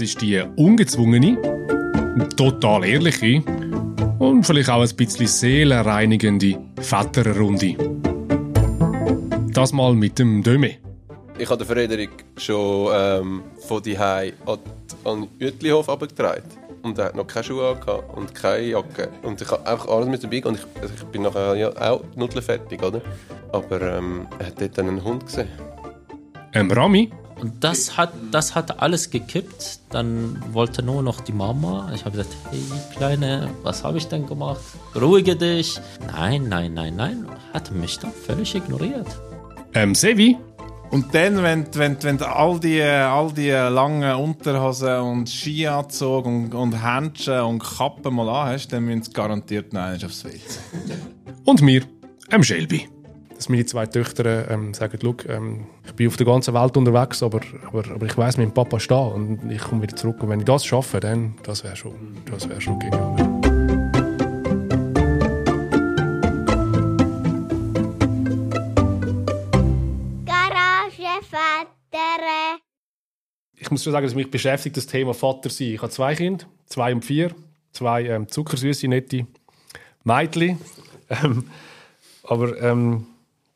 Das ist die ungezwungene, total ehrliche und vielleicht auch ein bisschen seelenreinigende Väterrunde. Das mal mit dem Döme. Ich habe den Frederik schon ähm, von die an, an den Uetlihof abgetragen. Und er hat noch keine Schuhe angehabt und keine Jacke. Und ich habe einfach alles mit dabei und ich, also ich bin nachher ja auch fertig, oder? Aber ähm, er hat dort einen Hund gesehen. Ähm, Rami? Und das hat, das hat alles gekippt. Dann wollte nur noch die Mama. Ich habe gesagt, hey Kleine, was habe ich denn gemacht? Ruhige dich. Nein, nein, nein, nein. Hat mich dann völlig ignoriert. Ähm, Sevi? Und dann, wenn, wenn, wenn du all die, all die langen Unterhosen und Skianzug und, und Händchen und Kappen mal an hast, dann müssen sie garantiert noch aufs WC. Und mir, ähm, Shelby. Dass meine zwei Töchter ähm, sagen, ähm, ich bin auf der ganzen Welt unterwegs, aber, aber, aber ich weiß, mein Papa steht und ich komme wieder zurück. Und wenn ich das schaffe, dann das wäre schon, das wär schon genial. ich muss schon sagen, dass mich beschäftigt das Thema Vater sein. Ich habe zwei Kinder, zwei und vier, zwei ähm, zuckersüße, nette Mädchen. Ähm, aber ähm,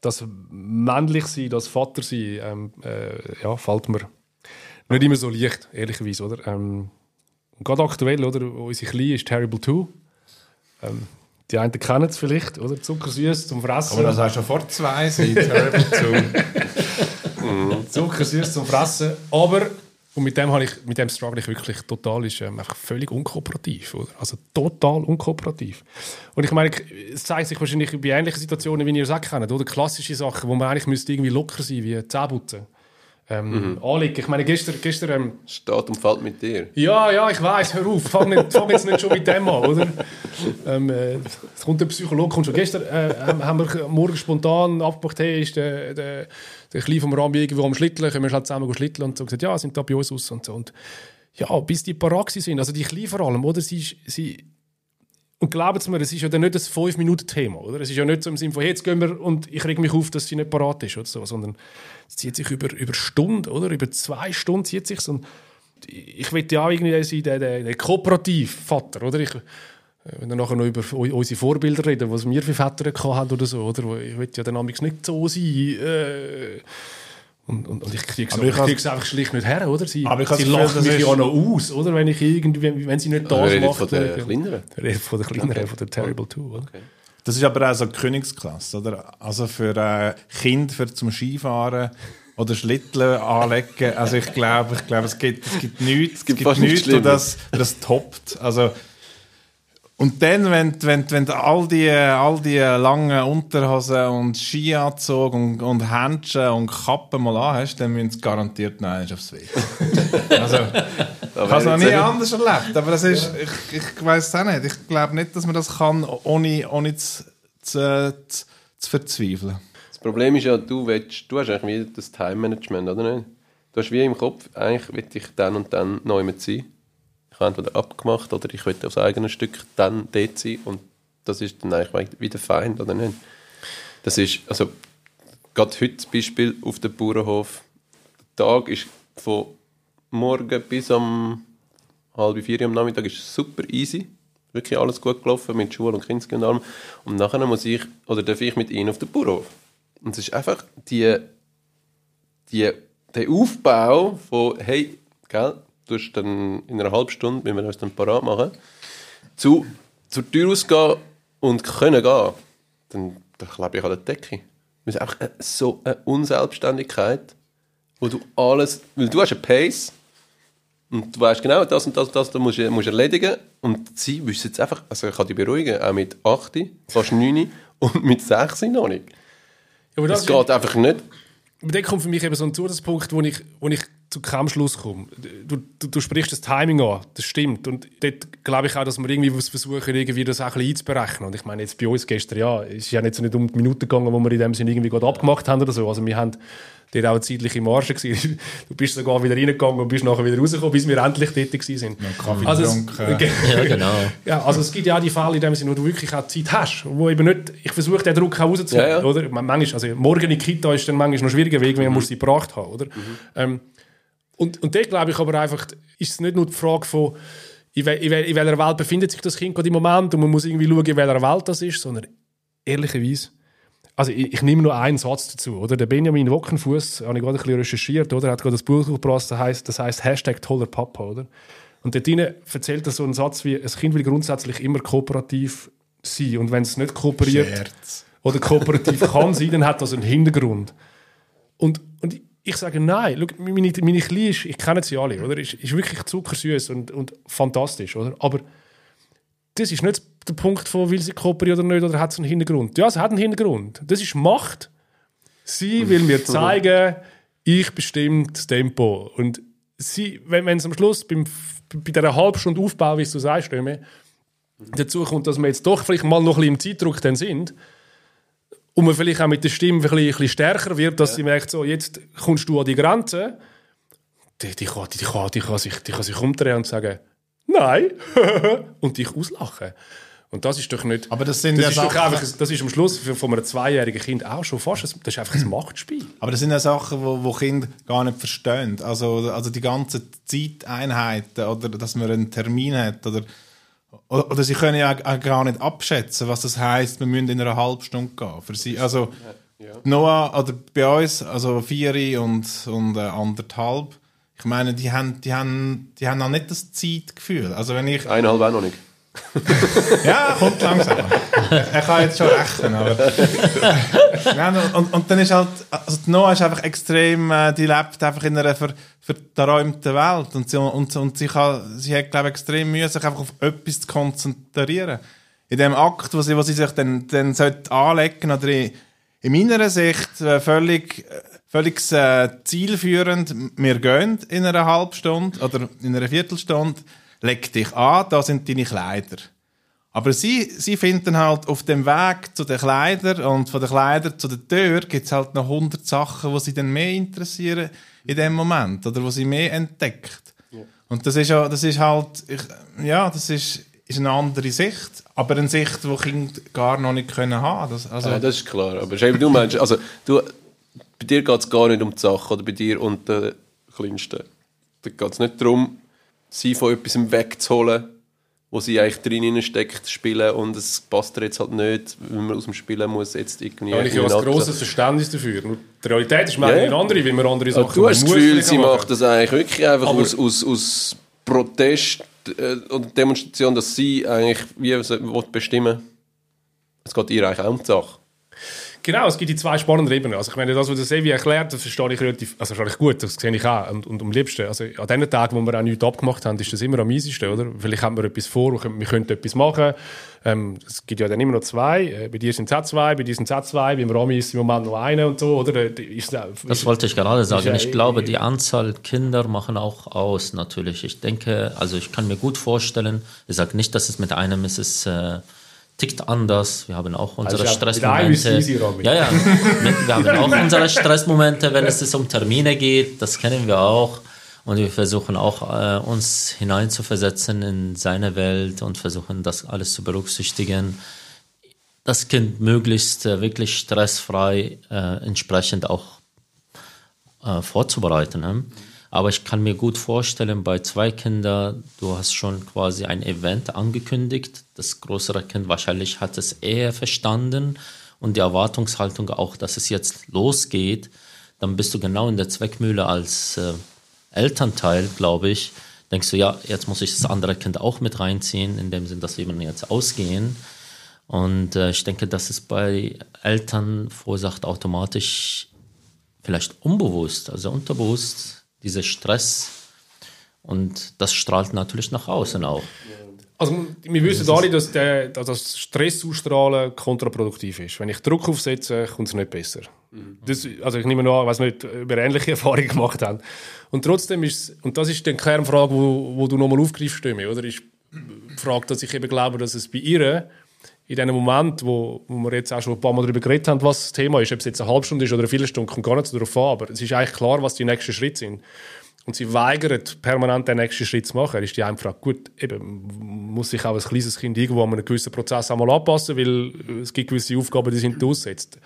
das männlich sein, das Vater sein, ähm, äh, ja, fällt mir nicht immer so leicht, ehrlicherweise, oder? Ähm, gerade aktuell, oder? Unsere Kleine ist Terrible 2. Ähm, die einen kennen es vielleicht, oder? Zuckersüß zum Fressen. Aber das hast du schon vor zwei sein, Terrible 2. Zuckersüß zum Fressen. Aber und mit dem, habe ich, mit dem struggle ich wirklich total, ist ähm, einfach völlig unkooperativ. Oder? Also total unkooperativ. Und ich meine, es zeigt sich wahrscheinlich bei ähnlichen Situationen, wie ihr es auch kennt, oder? Klassische Sachen, wo man eigentlich müsste irgendwie locker sein wie Zähneputzen. Ähm, mhm. Anliegen. Ich meine, gestern... gestern ähm, Steht und fällt mit dir. Ja, ja, ich weiß. Hör auf. Fang, nicht, fang jetzt nicht schon mit dem an, oder? Ähm, äh, es kommt der Psychologe kommt schon. Gestern äh, haben wir morgen spontan abgemacht, hey, ist der, der, der Kleine vom Rami irgendwo am Schlitteln, können wir halt zusammen schlitteln und so gesagt, ja, sind da bei uns aus und so. Und ja, bis die parat sind, also die Kleinen vor allem, oder? Sie, sie und glauben Sie mir, es ist ja nicht das 5-Minuten-Thema, oder? Es ist ja nicht so im Sinne von, jetzt gehen wir und ich reg mich auf, dass sie nicht parat ist, oder so, sondern es zieht sich über, über Stunden, oder? Über zwei Stunden zieht sich und ich will ja auch irgendwie sein, der, der, der Kooperativvater, oder? Ich, wenn wir nachher noch über unsere Vorbilder reden, was wir für Väter haben oder so, oder? Ich will ja dann nicht so sein, äh, und, und, und ich kriege es einfach schlicht nicht her, oder? Sie, aber sie lachen mich ja noch aus, oder? Wenn, ich irgendwie, wenn, sie nicht das also macht. Von der Kleineren? Von der Kleineren, okay. von der Terrible Two, oder? Okay. Das ist aber auch so eine Königsklasse, oder? Also für äh, Kinder für zum Skifahren oder Schlitteln anlegen. Also ich glaube, ich glaube, es gibt, es gibt nichts, es gibt, es gibt nichts, das, das toppt. Also und dann, wenn, wenn, wenn all, die, all die langen Unterhosen und Skianzug und, und Händchen und Kappen mal an hast, dann müssen sie garantiert einmal aufs WC. also, ich habe es noch nie anders erlebt, aber das ist, ich, ich weiß es auch nicht. Ich glaube nicht, dass man das kann, ohne, ohne zu, zu, zu, zu verzweifeln. Das Problem ist ja, du, willst, du hast eigentlich wieder das Time-Management, oder nicht? Du hast wie im Kopf, eigentlich will ich dann und dann neu mit sein ich habe entweder abgemacht oder ich will aufs eigene Stück dann dort sein und das ist dann eigentlich wieder fein oder nicht. Das ist, also gerade heute zum Beispiel auf dem Bauernhof, der Tag ist von morgen bis um halb vier am Nachmittag ist super easy. Wirklich alles gut gelaufen mit Schule und Kinski und allem. Und nachher muss ich, oder darf ich mit ihnen auf den Bauernhof. Und es ist einfach die, die, der Aufbau von, hey, gell, du hast dann in einer halben Stunde, wenn wir uns dann parat machen, zu, zur Tür ausgehen und können gehen, dann, dann klebe ich an der Decke. Es ist einfach so eine Unselbstständigkeit, wo du alles, weil du hast einen Pace und du weißt genau, das und das und das, das musst du musst erledigen und sie wissen jetzt einfach, also ich kann dich beruhigen, auch mit 8, fast 9 und mit 6 noch nicht. Ja, das, das geht einfach nicht. Aber dann kommt für mich eben so ein Zusatzpunkt, wo ich, wo ich zu keinem Schluss komme. Du, du, du, sprichst das Timing an, das stimmt. Und dort glaube ich auch, dass wir irgendwie versuchen, irgendwie das auch ein bisschen einzuberechnen. Und ich meine, jetzt bei uns gestern, ja, es ist ja nicht so nicht um die Minuten gegangen, wo wir in dem Sinne irgendwie gerade abgemacht haben oder so. Also wir haben dort auch eine zeitliche Marge gewesen. Du bist sogar wieder reingegangen und bist nachher wieder rausgekommen, bis wir endlich dort gewesen sind. Ja, also es, ja, genau. ja, also es gibt ja auch die Fälle in dem Sinne, wo du wirklich auch Zeit hast, wo eben nicht, ich versuche den Druck auch rauszunehmen, ja, ja. oder? Manchmal, also morgen in die Kita ist dann manchmal noch schwieriger Weg, wenn man mhm. sie gebracht haben, oder? Mhm. Ähm, Und, und dort glaube ich aber einfach, ist es nicht nur die Frage von, in, wel, in, wel, in welcher Welt befindet sich das Kind gerade im Moment und man muss irgendwie schauen, in welcher Welt das ist, sondern ehrlicherweise, also ich, ich nehme nur einen Satz dazu, oder? Der Benjamin Wockenfuß, habe ich gerade ein bisschen recherchiert, oder? Hat gerade das Buch gebracht, das heißt, das heißt Hashtag toller Papa, oder? Und dort erzählt er so einen Satz wie, ein Kind will grundsätzlich immer kooperativ sein und wenn es nicht kooperiert Scherz. oder kooperativ kann sein, dann hat das einen Hintergrund. Und, und ich sage nein, schau, meine, meine Kleine ist, ich kenne sie alle, oder? Ist, ist wirklich zuckersüß und, und fantastisch, oder? Aber das ist nicht der Punkt von, will sie kooperieren oder nicht, oder hat es einen Hintergrund? Ja, es hat einen Hintergrund. Das ist Macht. Sie will mir zeigen, ich bestimme das Tempo. Und sie, wenn, wenn es am Schluss beim, bei dieser halben Stunde Aufbau, wie du sagst, dazu kommt, dass wir jetzt doch vielleicht mal noch ein bisschen im Zeitdruck dann sind und man vielleicht auch mit der Stimme ein bisschen, ein bisschen stärker wird, dass sie merkt, so, jetzt kommst du an die Grenze, die, die, kann, die, kann, die, kann sich, die kann sich umdrehen und sagen, nein, und dich auslachen. Und das ist doch nicht. Aber das sind das ja ist doch Sachen- einfach, das ist am Schluss für, von einem zweijährigen Kind auch schon fast. ein- Das ist einfach ein Machtspiel. Aber das sind ja Sachen, wo, wo Kinder gar nicht verstehen. Also, also die ganzen Zeiteinheiten oder dass man einen Termin hat oder, oder, oder sie können ja auch, gar nicht abschätzen, was das heißt, wir müssen in einer halben Stunde gehen. Für sie, also Noah oder bei uns, also vier und, und äh, anderthalb, ich meine, die haben, die haben, die haben auch nicht das Zeitgefühl. Also wenn ich Eineinhalb auch noch nicht. ja, kommt langsam. er kann jetzt schon rechnen, aber... ja, und, und dann ist halt... Also die Noah ist einfach extrem... Äh, die lebt einfach in einer ver, verträumten Welt und sie, und, und sie, kann, sie hat, glaube ich, extrem Mühe, sich einfach auf etwas zu konzentrieren. In dem Akt, wo sie, wo sie sich dann, dann sollte anlegen oder in, in meiner Sicht äh, völlig... äh, Völlig äh, zielführend, wir gehen in einer halben Stunde oder in einer Viertelstunde, leg dich an, da sind deine Kleider. Aber sie, sie finden halt auf dem Weg zu den Kleidern und von den Kleidern zu der Tür gibt es halt noch hundert Sachen, die sie dann mehr interessieren in dem Moment oder wo sie mehr entdeckt. Und das ist ja, das ist halt, ich, ja, das ist, ist eine andere Sicht, aber eine Sicht, die Kinder gar noch nicht können haben. Das, also, Ja, das ist klar. Aber Scheib, du meinst, also du, bei dir geht es gar nicht um die Sache, oder bei dir und den Kleinsten. Da geht es nicht darum, sie von etwas wegzuholen, wo sie eigentlich drin steckt, spielen und es passt jetzt halt nicht, wenn man aus dem Spielen muss jetzt irgendwie... Da habe ich ja ein grosses Verständnis dafür. Nur die Realität ist manchmal eine andere, weil man andere Sachen du hast das Gefühl, sie machen. macht das eigentlich wirklich einfach Aber- aus, aus, aus Protest äh, oder Demonstration, dass sie eigentlich wie bestimmen Es geht ihr eigentlich auch um die Sache. Genau, es gibt die zwei spannenden Ebenen. Also ich meine, das, was der Sevi erklärt, das verstehe ich relativ, also verstehe ich gut, das sehe ich auch und, und am liebsten. Also an den Tagen, wo wir auch nichts abgemacht haben, ist das immer am easiesten, oder? Vielleicht haben wir etwas vor, wir könnten etwas machen. Ähm, es gibt ja dann immer noch zwei. Äh, bei dir sind es zwei, bei dir sind es zwei, beim Rami ist im Moment noch einer und so, oder? Äh, Ist, Das wollte ich gerade sagen. ja Ich eh- glaube, die Anzahl Kinder machen auch aus, natürlich. Ich denke, also ich kann mir gut vorstellen, ich sage nicht, dass es mit einem ist, es äh, tickt anders. Wir haben auch unsere Also, einem ist Stressmomente. Ja, ja. Wir haben auch unsere Stressmomente, wenn es um Termine geht. Das kennen wir auch. Und wir versuchen auch, äh, uns hineinzuversetzen in seine Welt und versuchen, das alles zu berücksichtigen das Kind möglichst äh, wirklich stressfrei äh, entsprechend auch äh, vorzubereiten. Ne? Aber ich kann mir gut vorstellen, bei zwei Kindern, du hast schon quasi ein Event angekündigt. Das größere Kind wahrscheinlich hat es eher verstanden und die Erwartungshaltung auch, dass es jetzt losgeht. Dann bist du genau in der Zweckmühle als äh, Elternteil, glaube ich. Denkst du, ja, jetzt muss ich das andere Kind auch mit reinziehen, in dem Sinn, dass wir jetzt ausgehen. Und äh, ich denke, dass es bei Eltern verursacht automatisch, vielleicht unbewusst, also unterbewusst, dieser Stress. Und das strahlt natürlich nach außen auch. Also, wir wissen alle, dass, der, dass das Stress ausstrahlen kontraproduktiv ist. Wenn ich Druck aufsetze, kommt es nicht besser. Das, also ich nehme an, weiß nicht, ob wir ähnliche Erfahrungen gemacht haben. Und trotzdem ist und das ist die Kernfrage, wo, wo du nochmal aufgreifst, Stimme, oder? Ist die Frage, dass ich eben glaube, dass es bei ihr in dem Moment, wo, wo wir jetzt auch schon ein paar Mal darüber geredet haben, was das Thema ist, ob es jetzt eine halbe Stunde ist oder eine Viertelstunde, kommt gar nicht darauf an, aber es ist eigentlich klar, was die nächsten Schritte sind. Und sie weigert, permanent den nächsten Schritt zu machen. Ist die eine Frage, gut, eben, muss sich auch ein kleines Kind irgendwo an einen gewissen Prozess einmal anpassen, weil es gibt gewisse Aufgaben, die sind ausgesetzt.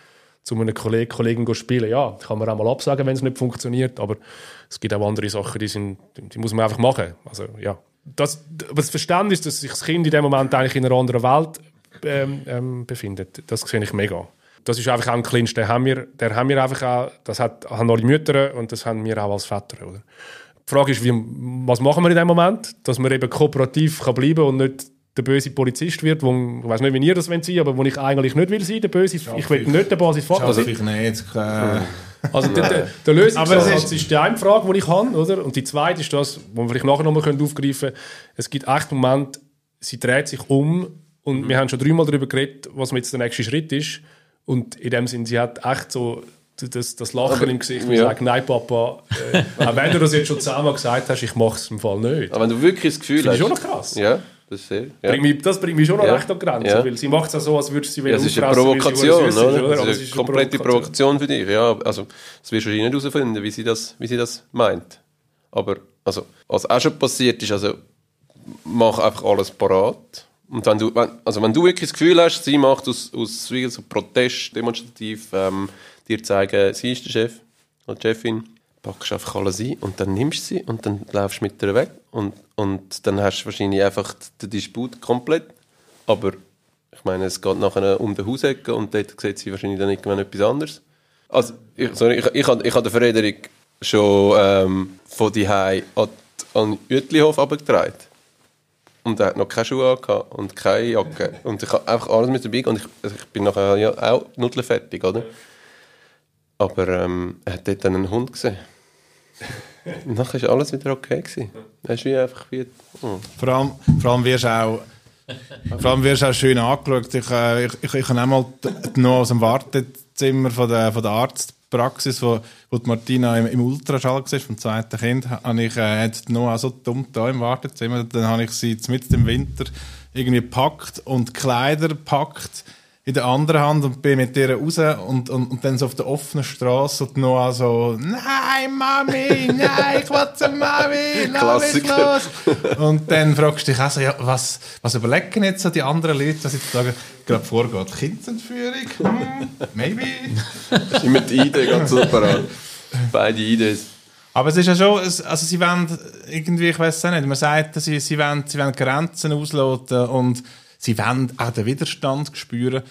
zu einem Kollegen, Kollegen spielen. Ja, kann man auch mal absagen, wenn es nicht funktioniert, aber es gibt auch andere Sachen, die, sind, die muss man einfach machen. Also, ja. das, das Verständnis, dass sich das Kind in dem Moment eigentlich in einer anderen Welt ähm, ähm, befindet, das sehe ich mega. Das ist einfach auch ein Clinch, den haben wir, den haben wir einfach auch, das hat, haben alle Mütter und das haben wir auch als Väter. Oder? Die Frage ist, wie, was machen wir in dem Moment, dass man eben kooperativ kann bleiben und nicht der böse Polizist wird, wo, ich weiß nicht, wie ihr das wollt sein, aber wo ich eigentlich nicht will sein, der böse, ich will nicht der Basisfahrer sein. ich nicht. Äh. Also der, der, der Lösungsansatz ist die eine Frage, die ich habe, oder? Und die zweite ist das, wo wir vielleicht nachher nochmal aufgreifen können. Es gibt echt Momente, sie dreht sich um und mhm. wir haben schon dreimal darüber geredet, was jetzt der nächste Schritt ist. Und in dem Sinne, sie hat echt so das, das Lachen aber, im Gesicht und ja. sagt, nein Papa, äh, auch wenn du das jetzt schon zehnmal gesagt hast, ich mache es im Fall nicht. Aber wenn du wirklich das Gefühl Finde hast... Das ist schon noch krass. Ja. Das, sehr, ja. bringt mich, das bringt mich schon noch ja. recht an die Grenze, ja. weil sie macht es auch so, als würde sie wieder ja, Das ist eine Provokation, ist, oder? oder? Das ist eine komplette Provokation. Provokation für dich, ja. Also, das wirst du nicht herausfinden, wie sie, das, wie sie das meint. Aber, also, was auch schon passiert ist, also, mach einfach alles parat. Und wenn du, wenn, also wenn du wirklich das Gefühl hast, sie macht aus, aus wie so Protest demonstrativ ähm, dir zeigen, sie ist der Chef oder Chefin, packst einfach alles ein und dann nimmst du sie und dann laufst du mit ihr weg und, und dann hast du wahrscheinlich einfach den Disput komplett. Aber ich meine, es geht nachher um den Hausecke und dort sieht sie wahrscheinlich dann irgendwann etwas anderes. Also, ich, sorry, ich, ich, ich, ich habe den Frederik schon ähm, von die an, an Uetlihof abgetragen. Und er hat noch keine Schuhe angehabt und keine Jacke. Und ich habe einfach alles mit dabei und ich, ich bin nachher ja auch nudelfertig, oder? Aber ähm, er hat dort dann einen Hund gesehen. Und dann war alles wieder okay. Gewesen. Er ist wie einfach wie... Oh. Vor, allem, vor allem wirst du auch... Vor allem wirst du auch schön angeschaut. Ich, äh, ich, ich, ich habe einmal noch aus dem Wartezimmer von der, von der Arztpraxis, wo, wo Martina im, im Ultraschall war, vom zweiten Kind, habe ich äh, noch so dumm da im Wartezimmer. Dann habe ich sie mit im Winter irgendwie gepackt und Kleider gepackt in der anderen Hand und bin mit ihr raus und, und, und dann so auf der offenen Straße und noch so, nein, Mami, nein, ich will zur Mami, Klassiker. los. Und dann fragst du dich auch so, ja, was, was überlegen jetzt so die anderen Leute, was jetzt gerade vorgeht? Kindsentführung? Hm, maybe. Immer die Idee ganz super Beide Ideen. Aber es ist ja schon, also sie wollen irgendwie, ich weiß es nicht, man sagt, sie, sie, wollen, sie wollen Grenzen ausloten und sie wollen auch den Widerstand spüren.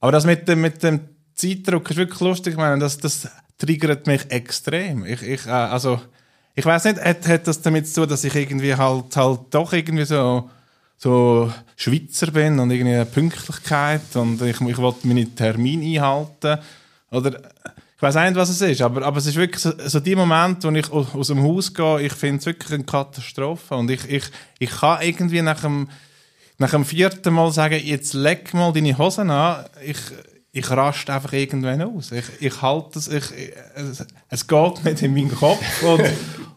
Aber das mit dem, mit dem Zeitdruck ist wirklich lustig. Ich meine, das, das triggert mich extrem. Ich, ich, äh, also, ich weiß nicht, hat, hat das damit zu tun, dass ich irgendwie halt, halt doch irgendwie so, so Schweizer bin und irgendwie eine Pünktlichkeit und ich, ich will meine Termine einhalten. Oder, ich weiß nicht, was es ist, aber, aber es ist wirklich so, so die Moment, wo ich aus dem Haus gehe, ich finde es wirklich eine Katastrophe und ich, ich, ich kann irgendwie nach dem, nach dem vierten Mal sagen, jetzt leg mal deine Hosen an, ich, ich raste einfach irgendwann aus. Ich, ich halte es, ich, es, es geht nicht in meinen Kopf und,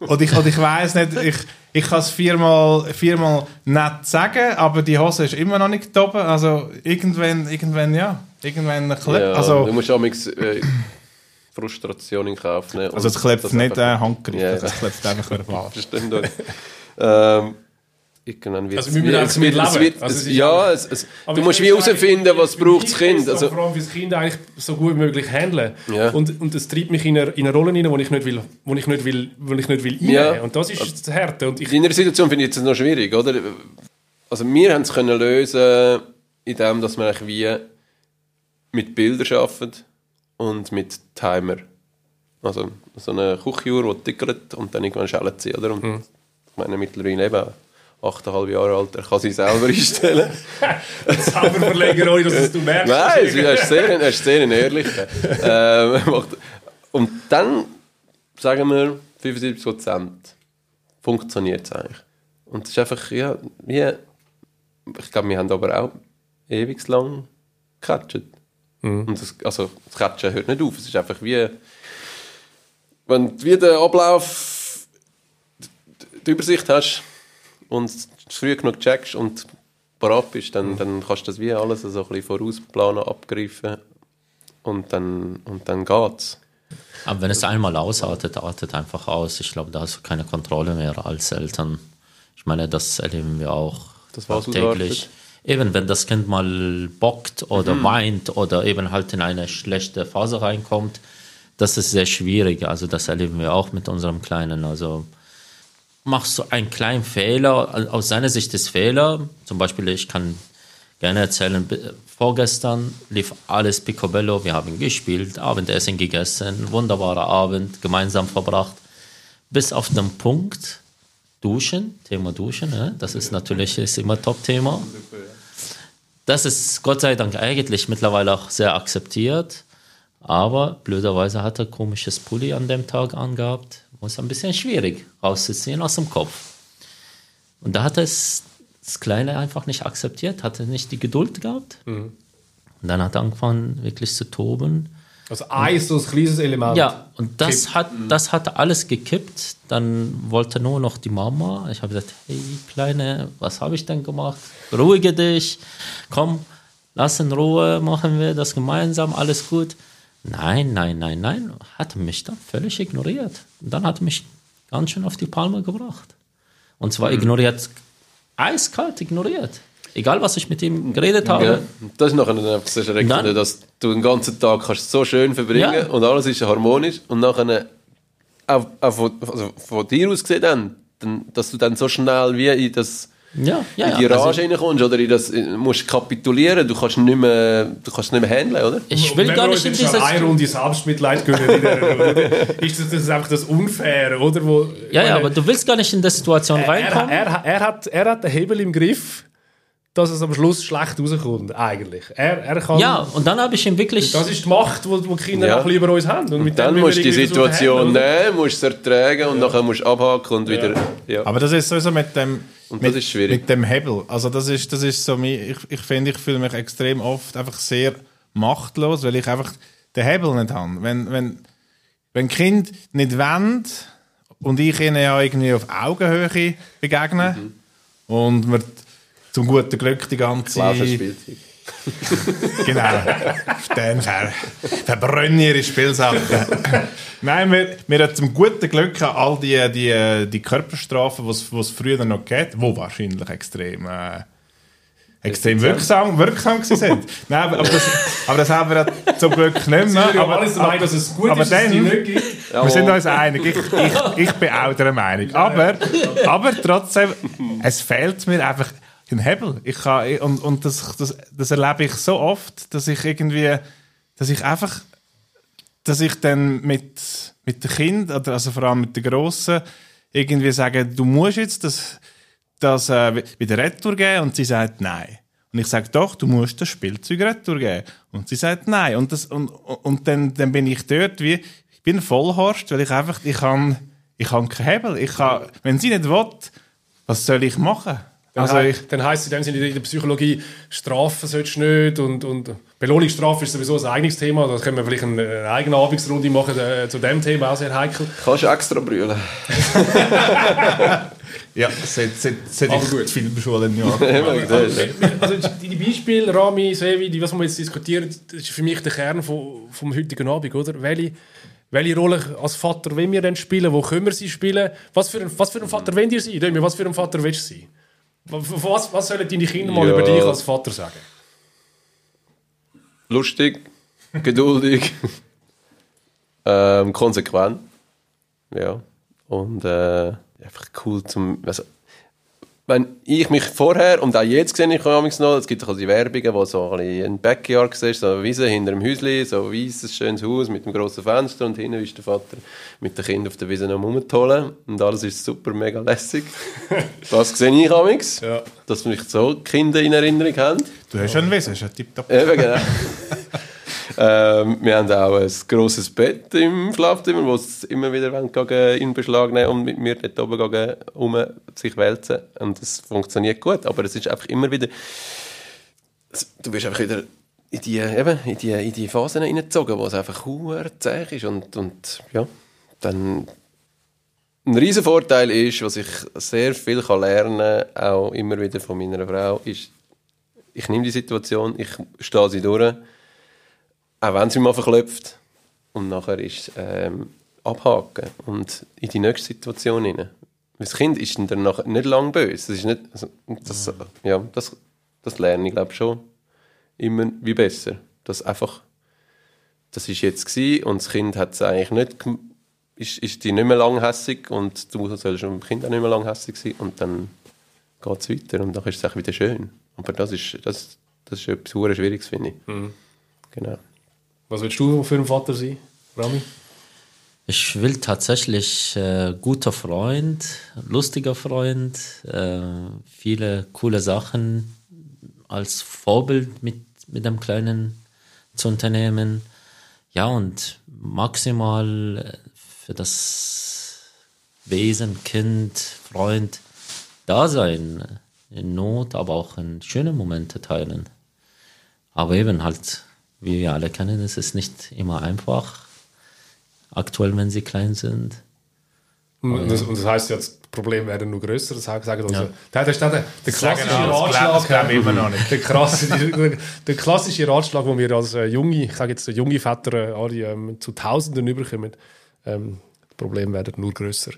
und ich, und ich weiß nicht, ich, ich kann es viermal, viermal nett sagen, aber die Hose ist immer noch nicht oben, also irgendwann, irgendwann ja, irgendwann. Ja, also, du musst auch mit, äh, Frustration in Kauf nehmen. Also es klebt nicht äh, Handgriff, ja, es klebt einfach Verstehst du? ähm, Irgendwann wird also wir müssen es wird, es wird, also es ja, es, es, du musst wie herausfinden, was braucht das Kind. Also, vor allem das Kind eigentlich so gut wie möglich handeln. Ja. Und, und das treibt mich in eine, in eine Rolle rein, wo ich nicht will, wo ich nicht will, wo ich nicht will ja. Und das ist das Härte. Und ich in einer Situation finde ich jetzt noch schwierig, oder? Also wir haben es können lösen, indem dass wir wie mit Bildern arbeiten und mit Timer. Also so eine Küchenuhr, die tickert und dann irgendwann schaltet sie, oder? Und hm. ich meine mittlerweile eben 8,5 Jahre alt, er kann sich selber einstellen. Zauberverleger, ohne dass du merkst. Nein, er ist sehr, er ist sehr ehrlich. ähm, und dann sagen wir, 75% funktioniert es eigentlich. Und es ist einfach, ja, wie, ich glaube, wir haben aber auch ewig lang gecatcht. Mhm. Und das, also, das Catchen hört nicht auf. Es ist einfach wie, wenn du wieder Ablauf, die Übersicht hast, und früh genug checkst und parat bist, dann, dann kannst du das wie alles so ein bisschen vorausplanen, abgreifen und dann, und dann geht's. Aber wenn es einmal ausartet, artet einfach aus. Ich glaube, da hast du keine Kontrolle mehr als Eltern. Ich meine, das erleben wir auch das war täglich. eben wenn das Kind mal bockt oder weint oder eben halt in eine schlechte Phase reinkommt, das ist sehr schwierig. Also das erleben wir auch mit unserem Kleinen. Also machst du einen kleinen Fehler, aus seiner Sicht ist Fehler, zum Beispiel ich kann gerne erzählen, vorgestern lief alles picobello, wir haben gespielt, Abendessen gegessen, wunderbarer Abend, gemeinsam verbracht, bis auf den Punkt Duschen, Thema Duschen, ne? das ist natürlich ist immer Top-Thema. Das ist Gott sei Dank eigentlich mittlerweile auch sehr akzeptiert. Aber blöderweise hat er komisches Pulli an dem Tag angehabt. Muss ein bisschen schwierig rauszuziehen aus dem Kopf. Und da hat er es das Kleine einfach nicht akzeptiert, hatte nicht die Geduld gehabt. Und dann hat er angefangen wirklich zu toben. Also Eis, so ein kleines Element. Ja, und das hat, das hat alles gekippt. Dann wollte nur noch die Mama. Ich habe gesagt, hey Kleine, was habe ich denn gemacht? Ruhige dich, komm, lass in Ruhe, machen wir das gemeinsam, alles gut. Nein, nein, nein, nein, hat mich dann völlig ignoriert. Und dann hat er mich ganz schön auf die Palme gebracht. Und zwar ignoriert, eiskalt ignoriert. Egal, was ich mit ihm geredet habe. Ja, das ist nachher dann einfach sehr schrecklich, Dann- dass du den ganzen Tag kannst so schön verbringen Ja. und alles ist harmonisch und nachher auch, auch von, also von dir aus gesehen dann, dann, dass du dann so schnell wie in das Ja, ja, in die. Rage Also, reinkommst oder in das, in- musst kapitulieren, du kannst nicht mehr, du kannst nicht mehr handeln, oder? ich will gar nicht in dieses... eine Runde Selbstmitleid gönnen ist das, das ist einfach das Unfaire, oder? Wo, Ja, ja, aber du willst gar nicht in die Situation er, reinkommen. er, er, hat, er hat den Hebel im Griff, dass es am Schluss schlecht rauskommt, eigentlich. Er, er kann, Ja, und dann habe ich ihm wirklich. Das ist die Macht, die die Kinder Ja. auch lieber uns haben. Und mit Dann dem musst du die Situation nehmen, musst es ertragen und nachher musst du abhaken und wieder, ja. Aber das ist sowieso mit dem, Und mit, das ist schwierig. mit dem Hebel. Also das ist, das ist so, mein- ich, ich finde, ich fühle mich extrem oft einfach sehr machtlos, weil ich einfach den Hebel nicht habe. Wenn, wenn, wenn Kind nicht wollen und ich ihnen ja irgendwie auf Augenhöhe begegne Mhm. und wir zum guten Glück die ganze Spielzeug. Genau. Dann ver verbrenne ihre Spielsachen. Nein, wir, wir haben zum guten Glück all die, die, die Körperstrafen, die es früher noch gab, die wahrscheinlich extrem, äh, extrem wirksam, wirksam sind. Nein, aber, aber, das, aber das haben wir ja zum Glück nicht mehr. Wir Aber, alles Meinung, dass es gut aber ist, dass es dann- nicht gibt. wir sind uns einig. Ich, ich, ich bin auch der Meinung. Aber, aber trotzdem, es fehlt mir einfach ein Hebel. Ich kann, und und das, das, das erlebe ich so oft, dass ich irgendwie, dass ich einfach, dass ich dann mit, mit den Kindern, also vor allem mit den Grossen, irgendwie sage, du musst jetzt das, das äh, wieder Retour geben und sie sagt nein. Und ich sage doch, du musst das Spielzeug Retour geben. Und sie sagt nein. Und, das, und, und dann, dann bin ich dort wie, ich bin Vollhorst, weil ich einfach, ich kann, ich kann keinen Hebel. Ich kann, wenn sie nicht will, was soll ich machen? Dann, Also ich, dann heisst es in dem Sinne in der Psychologie, Strafen solltest du nicht und, und Belohnungsstrafe ist sowieso ein eigenes Thema. Da können wir vielleicht eine, eine eigene Abendsrunde machen äh, zu dem Thema, auch sehr heikel. Kannst du extra brüllen. ja, seit, seit, seit Aber ich gut. die Filmschule in Jahr. Also die die Beispiele, Rami, Sevi, die, was wir jetzt diskutieren, das ist für mich der Kern vom, vom heutigen Abend, oder? Welche, welche Rolle als Vater wollen wir denn spielen? Wo können wir sie spielen? Was für ein, was für ein Vater wollt ihr sein? Was für ein Vater willst du sein? Was, was sollen deine Kinder mal Ja. über dich als Vater sagen? Lustig, geduldig, ähm, konsequent. Ja. Und äh, einfach cool zum. Also, wenn ich mich vorher und auch jetzt sehe ich noch, es gibt auch die Werbungen, wo so ein bisschen ein Backyard siehst, so eine Wiese hinter dem Häuschen, so ein weißes, schönes Haus mit einem grossen Fenster und hinten ist der Vater mit den Kindern auf der Wiese noch rumtollen und alles ist super, mega lässig. das sehe ich amigs, Ja. dass vielleicht so Kinder in Erinnerung haben. Du hast schon ein Wesen, hast einen Tipptopp. Eben, genau. ähm, wir haben auch ein grosses Bett im Schlafzimmer, wo sie immer wieder in Beschlag nehmen und mit mir dort oben gehen, um sich wälzen. Und das funktioniert gut, aber es ist einfach immer wieder... Du wirst einfach wieder in die, eben, in die, in die Phasen hineingezogen, wo es einfach zäh ist und, und ja, dann... Ein riesen Vorteil ist, was ich sehr viel lernen kann, auch immer wieder von meiner Frau, ist, ich nehme die Situation, ich stehe sie durch, auch wenn sie mal verklopft. Und nachher ist ähm, abhaken und in die nächste Situation hinein. Das Kind ist dann nachher nicht lang böse. Das ist nicht, also, das, ja, das das lerne ich glaube schon immer wie besser. Das einfach, das ist jetzt gewesen und das Kind hat es eigentlich nicht, ist, ist die nicht mehr langhässig und du sollst dem Kind auch nicht mehr langhässig sein und dann geht es weiter und dann ist es auch wieder schön. Aber das ist, das, das ist etwas Schwieriges, finde ich. Genau. Was willst du für ein Vater sein, Rami? Ich will tatsächlich äh, guter Freund, lustiger Freund, äh, viele coole Sachen als Vorbild mit, mit dem Kleinen zu unternehmen. Ja, und maximal äh, für das Wesen, Kind, Freund da sein. In Not, aber auch in schönen Momente teilen. Aber eben halt, wie wir alle kennen, ist es nicht immer einfach aktuell, wenn sie klein sind. Und das, und das heisst ja, das Problem werden nur grösser. Das sagen also, Ja. der, der, der, der, klassische das Ratschlag, glauben wir immer noch nicht. Der, klassische, der, der klassische Ratschlag, den wir als äh, junge, ich sage jetzt junge Väter äh, alle ähm, zu Tausenden überkommen, ähm, das Problem werden nur grösser.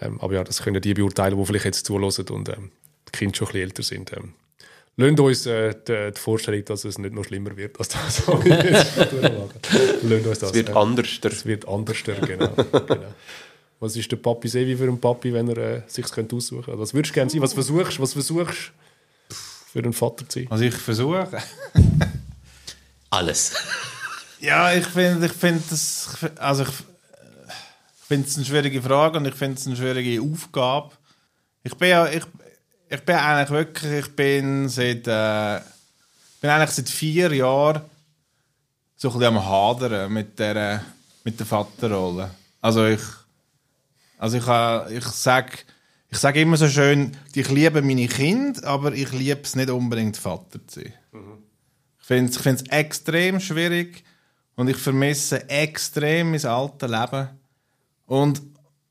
Ähm, aber ja, das können die beurteilen, die vielleicht jetzt zuhören und ähm, die Kinder schon ein bisschen älter sind. Ähm, Lasst uns äh, die, die Vorstellung, dass es nicht noch schlimmer wird, als das so jetzt durchmachen. Lasst uns das. Es wird ja. anders. Es wird anders, genau. genau. Was ist der Papi Sevi für ein Papi, wenn er äh, sich könnte aussuchen könnte? Was würdest du gerne sein? Was versuchst was versuchst für einen Vater zu sein? Also ich versuche. Alles. Ja, ich finde, ich finde das, find- also ich, ich finde es eine schwierige Frage und ich finde es eine schwierige Aufgabe. Ich bin ja, ich, ich bin eigentlich wirklich, ich bin seit, äh, bin eigentlich seit vier Jahren so ein bisschen am Hadern mit der, mit der Vaterrolle. Also ich, also ich, äh, ich sag, ich sage immer so schön, ich liebe meine Kinder, aber ich liebe es nicht unbedingt Vater zu sein. Ich finde es ich find's extrem schwierig und ich vermisse extrem mein altes Leben. Und,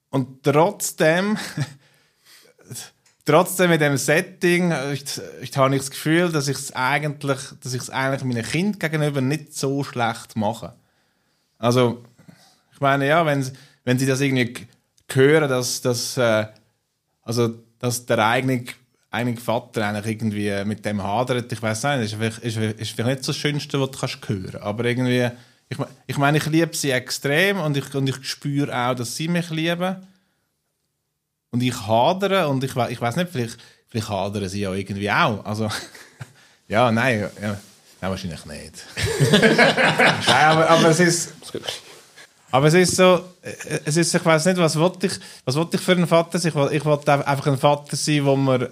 und trotzdem, trotzdem in diesem Setting ich, ich, habe ich das Gefühl, dass ich es eigentlich, dass ich es eigentlich meinen Kind gegenüber nicht so schlecht mache. Also, ich meine, ja, wenn, wenn sie das irgendwie hören, dass, dass, äh, also, dass der eigene, eigene Vater eigentlich irgendwie mit dem hadert, ich weiß nicht, ist vielleicht, ist, ist vielleicht nicht das Schönste, was du kannst hören Aber irgendwie, ich, ich meine, ich liebe sie extrem und ich, und ich spüre auch, dass sie mich lieben. Und ich hadere und ich, ich weiß nicht, vielleicht, vielleicht hadern sie ja irgendwie auch. Also, ja, nein, ja, nein, wahrscheinlich nicht. nein, aber, aber es ist. Aber es ist so, äh, es ist, ich weiß nicht, was wollte ich, was wollte ich für ein Vater sein? Ich wollte, ich wollte einfach ein Vater sein, wo man,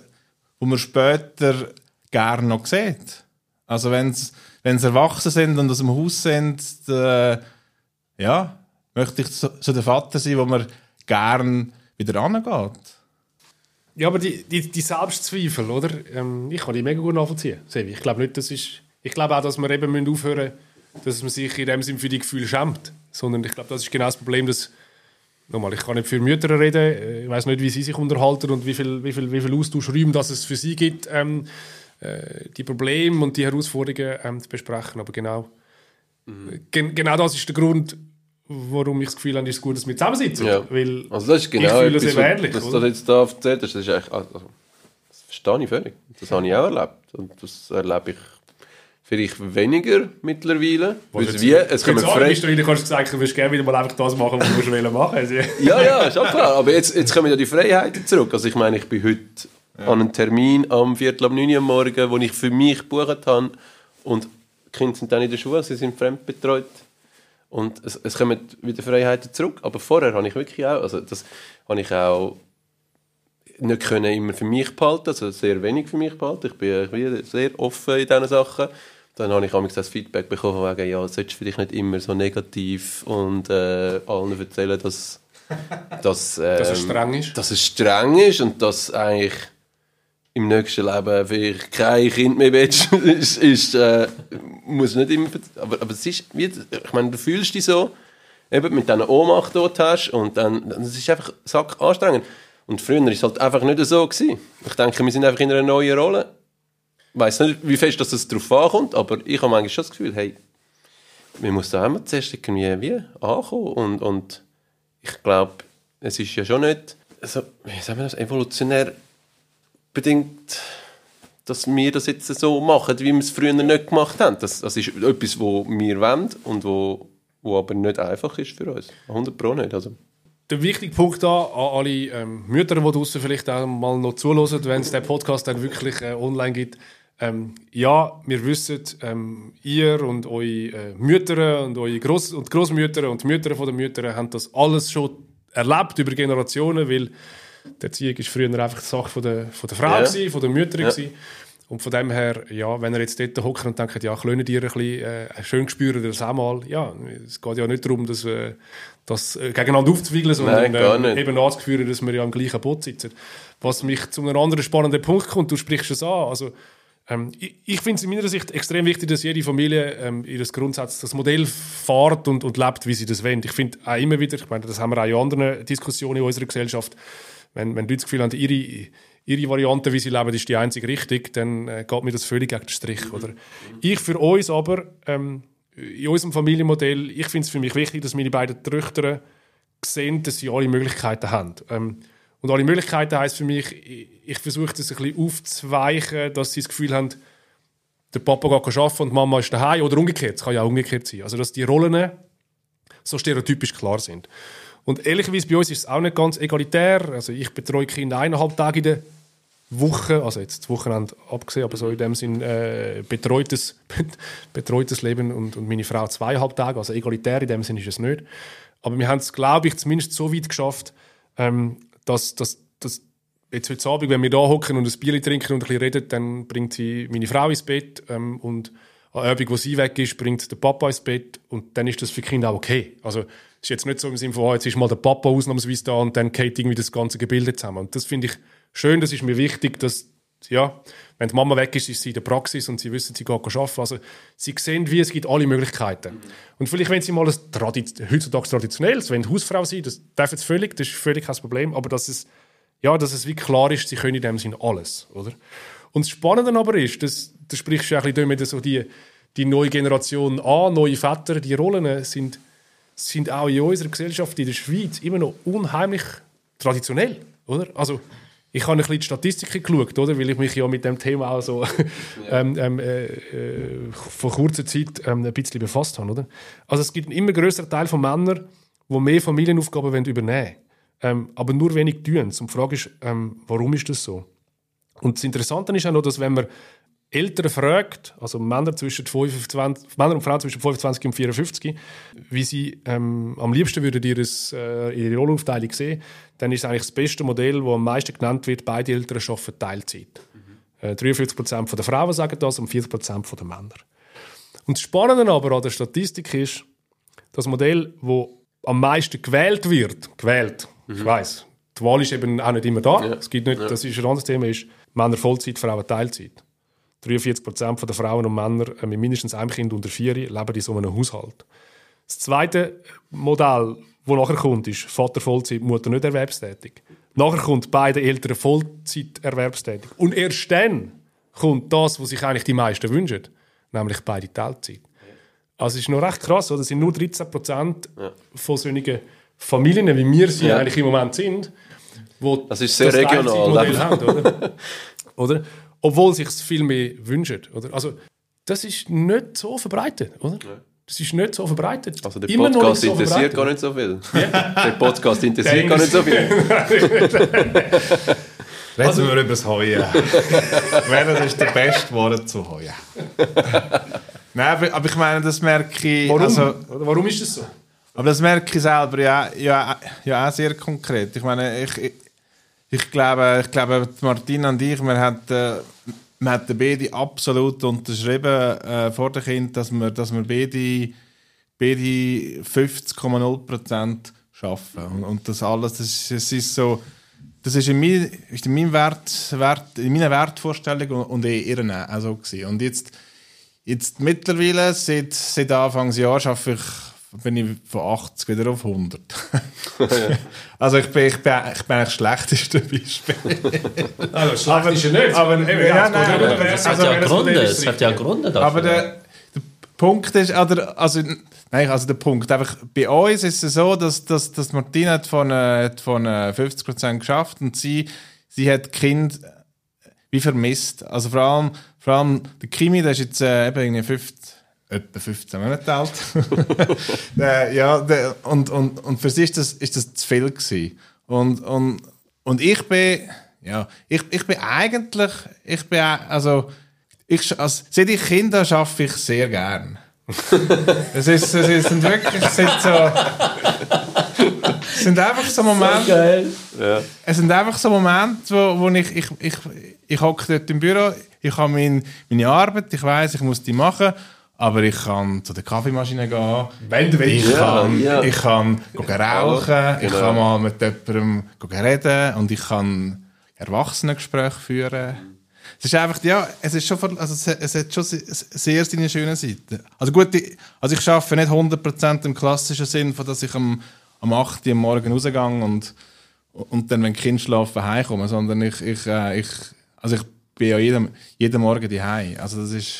wo man später gerne noch sieht. Also wenn sie erwachsen sind und aus dem Haus sind, äh, ja, möchte ich so, so der Vater sein, wo man gern wieder angeht. Ja, aber die, die, die Selbstzweifel, oder? Ähm, ich kann die mega gut nachvollziehen. Ich glaube nicht, das ist... Ich glaube auch, dass wir eben müssen aufhören müssen, dass man sich in dem Sinn für die Gefühle schämt. Sondern ich glaube, das ist genau das Problem, dass... Nochmal, ich kann nicht für Mütter reden. äh, Ich weiß nicht, wie sie sich unterhalten und wie viel, wie viel, wie viel Austauschräume dass es für sie gibt, ähm, äh, die Probleme und die Herausforderungen ähm, zu besprechen. Aber genau, gen genau das ist der Grund, warum ich das Gefühl habe, es ist gut, dass wir zusammensitzen. Ja. Weil Also das ist genau ich fühle es etwas, eben ähnlich. was du jetzt da erzählt hast. Das ist eigentlich, also, das verstehe ich völlig. Das habe ich auch erlebt. Und das erlebe ich vielleicht weniger mittlerweile. Weil es wie, es kommen frei... bist du wieder, kannst du gesagt, du würdest gerne wieder mal einfach das machen, was du willst machen Also, Ja, ja, ist auch klar. Aber jetzt, jetzt kommen ja die Freiheiten zurück. Also ich meine, ich bin heute an einem Termin am Viertel ab 9 Uhr am Morgen, wo ich für mich gebucht habe. Und die Kinder sind dann in der Schule, sie sind fremdbetreut. Und es, es kommen wieder Freiheiten zurück. Aber vorher habe ich wirklich auch, also das habe ich auch nicht können immer für mich behalten, also sehr wenig für mich behalten. Ich bin sehr offen in diesen Sachen. Dann habe ich manchmal das Feedback bekommen, von wegen, ja, solltest du vielleicht nicht immer so negativ und äh, allen erzählen, dass, dass, ähm, Dass es streng ist. dass es streng ist und dass eigentlich im nächsten Leben vielleicht kein Kind mehr willst, ist, ist, äh, muss nicht immer, aber, aber es ist, wie, ich meine, du fühlst dich so, eben mit dieser Ohnmacht dort hast und dann, es ist einfach sack anstrengend. Und früher war es halt einfach nicht so. Gewesen. Ich denke, wir sind einfach in einer neuen Rolle. Ich weiss nicht, wie fest dass es darauf ankommt, aber ich habe manchmal schon das Gefühl, hey, wir müssen da immer zuerst irgendwie wie ankommen und, und ich glaube, es ist ja schon nicht, also, wie sagen wir das, evolutionär bedingt dass wir das jetzt so machen, wie wir es früher nicht gemacht haben. Das, das ist etwas, wo wir wollen und wo, wo aber nicht einfach ist für uns. 100 Pro nicht. Also. Der wichtige Punkt da an alle ähm, Mütter, die draußen vielleicht auch mal noch zuhören, wenn es den Podcast dann wirklich äh, online gibt. Ähm, ja, wir wissen, ähm, ihr und eure äh, Mütter und eure Groß- und Großmütter und Mütter von den Müttern haben das alles schon erlebt über Generationen, weil die Erziehung ist früher einfach die Sache von der, von der Frau, Ja. gewesen, von der Mütter. Ja. gewesen. Und von dem her, ja, wenn ihr jetzt dort hockt und denkt, ja, klönen ihr ein bisschen, äh, schön spüren das auch mal. Ja, es geht ja nicht darum, dass, äh, das äh, gegeneinander aufzuwiegeln, sondern äh, eben anzuführen, dass wir ja am gleichen Boot sitzen. Was mich zu einem anderen spannenden Punkt kommt, du sprichst es an. Also, ähm, ich ich finde es in meiner Sicht extrem wichtig, dass jede Familie ähm, ihr Grundsatz, das Modell fährt und, und lebt, wie sie das wollen. Ich finde auch immer wieder, ich meine, das haben wir auch in anderen Diskussionen in unserer Gesellschaft, wenn, wenn Leute das Gefühl haben, ihre, ihre Variante, wie sie leben, ist die einzige richtig, dann äh, geht mir das völlig gegen den Strich. Oder? Ich für uns aber, ähm, in unserem Familienmodell, ich finde es für mich wichtig, dass meine beiden Töchter sehen, dass sie alle Möglichkeiten haben. Ähm, und alle Möglichkeiten heisst für mich, ich, ich versuche das ein bisschen aufzuweichen, dass sie das Gefühl haben, der Papa geht arbeiten und die Mama ist daheim oder umgekehrt. Es kann ja auch umgekehrt sein. Also, dass die Rollen so stereotypisch klar sind. Und ehrlicherweise bei uns ist es auch nicht ganz egalitär. Also ich betreue Kinder eineinhalb Tage in der Woche, also jetzt das Wochenende abgesehen, aber so in dem Sinn äh, betreutes, betreutes Leben und, und meine Frau zweieinhalb Tage, also egalitär in dem Sinn ist es nicht. Aber wir haben es, glaube ich, zumindest so weit geschafft, ähm, dass, dass, dass jetzt heute Abend, wenn wir da hocken und ein Bier trinken und ein bisschen reden, dann bringt sie meine Frau ins Bett ähm, und an Abend, wo sie weg ist, bringt der Papa ins Bett und dann ist das für die Kinder auch okay. Also es ist jetzt nicht so im Sinne von, oh, jetzt ist mal der Papa ausnahmsweise da und dann geht irgendwie das ganze Gebilde zusammen. Und das finde ich schön, das ist mir wichtig, dass, ja, wenn die Mama weg ist, ist sie in der Praxis und sie wissen, sie geht arbeiten. Also sie sehen, wie es gibt alle Möglichkeiten. Und vielleicht, wenn sie mal ein Tradiz heutzutage traditionelles, wenn Hausfrau sein, das darf jetzt völlig, das ist völlig kein Problem, aber dass es, ja, dass es wie klar ist, sie können in dem Sinne alles, oder? Und das Spannende aber ist, dass, da sprichst du ja ein bisschen mit so die, die neue Generation an, neue Väter, die Rollen sind, sind auch in unserer Gesellschaft in der Schweiz immer noch unheimlich traditionell, oder? Also, ich habe ein bisschen die Statistiken geschaut, oder? weil ich mich ja mit dem Thema auch so ähm, ähm, äh, äh, vor kurzer Zeit ähm, ein bisschen befasst habe. Oder? Also es gibt einen immer größeren Teil von Männern, die mehr Familienaufgaben wollen übernehmen wollen, ähm, aber nur wenig tun. Und die Frage ist, ähm, warum ist das so? Und das Interessante ist auch noch, dass wenn man Eltern fragt, also Männer, zwischen 25, Männer und Frauen zwischen 25 und 54, wie sie ähm, am liebsten würden ihres, äh, ihre Rollaufteilung sehen, dann ist eigentlich das beste Modell, das am meisten genannt wird, beide Eltern arbeiten Teilzeit. Äh, 43% der Frauen sagen das und 40% der Männer. Und das Spannende aber an der Statistik ist, das Modell, das am meisten gewählt wird, gewählt, ich weiß, die Wahl ist eben auch nicht immer da, Ja. es gibt nicht, das ist ein anderes Thema, ist Männer Vollzeit, Frauen Teilzeit. 43% der Frauen und Männer äh, mit mindestens einem Kind unter vier leben in so einem Haushalt. Das zweite Modell, das nachher kommt, ist Vater Vollzeit, Mutter nicht erwerbstätig. Nachher kommt beide Eltern Vollzeit erwerbstätig. Und erst dann kommt das, was sich eigentlich die meisten wünschen, nämlich beide Teilzeit. Also es ist noch recht krass, oder? Es sind nur 13% von solchen Familien, wie wir sie Ja. eigentlich im Moment sind, wo Das ist sehr regional, Teilzeitmodell einfach. haben, oder? oder? Obwohl sich es viel mehr wünschen, oder? Also das ist nicht so verbreitet, oder? Das ist nicht so verbreitet. Also der Immer noch Podcast nicht so interessiert verbreitet. gar nicht so viel. Der Podcast interessiert gar nicht so viel. Reden Also- wir über das Heuen. Wer ist der beste Wort zu Heuen? Nein, aber, aber ich meine, das merke ich. Warum? Also, oder warum ist das so? aber das merke ich selber ja, ja, ja auch sehr konkret. Ich meine, ich, ich, ich glaube, ich glaube, Martina und ich, wir haben, äh, wir absolut unterschrieben äh, vor dem Kind, dass wir, dass wir beide, beide 50,0% arbeiten. Und, und das alles, das ist, ist so, das ist in, mein, ist in, meinem Wert, Wert, in meiner Wertvorstellung und, und in ihren auch so gewesen. Und jetzt, jetzt mittlerweile, seit, seit Anfangsjahr schaffe ich bin ich von 80 wieder auf 100. also ich bin, ich bin, ich bin eigentlich das schlechteste Beispiel. Also, schlecht ist ja nicht. aber- eben, ja, es geht nein, ja aber- Es wer- hat also, ja Gründe, es hat ja. Gründe dafür. Aber der, der Punkt ist, oder, also, nein, also der Punkt, einfach, bei uns ist es so, dass, dass, dass Martina hat von, äh, hat von äh, 50% geschafft und sie, sie hat Kind, wie vermisst. Also vor allem, vor allem der Kimi, der ist jetzt äh, eben irgendwie 15, etwa 15 Monate alt. äh, ja, und, und, und für sie ist das, ist das zu viel gewesen. Und, und, und ich bin, ja, ich, ich bin eigentlich, ich bin, also, ich, also, seit ich Kinder schaffe ich sehr gern. es, ist, es sind wirklich, es sind so, es sind einfach so Momente, Ja. es sind einfach so Momente, wo, wo ich, ich, ich, ich hocke dort im Büro, ich habe mein, meine Arbeit, ich weiß, ich muss die machen, aber ich kann zu der Kaffeemaschine gehen, Wenn du willst. ich Ja, kann, ja. ich kann gehen rauchen, ich Genau. kann mal mit jemandem gehen reden und ich kann Erwachsenengespräche führen. Es ist einfach, ja, es ist schon, also es, es hat schon se- sehr seine schönen Seiten. Also gut, ich, also ich arbeite nicht 100% im klassischen Sinn, von dass ich am, am 8 Uhr am Morgen rausgehe und, und dann, wenn die Kinder schlafen, heimkomme, sondern ich, ich, äh, ich, also ich bin ja jeden, jeden Morgen daheim. Also das ist,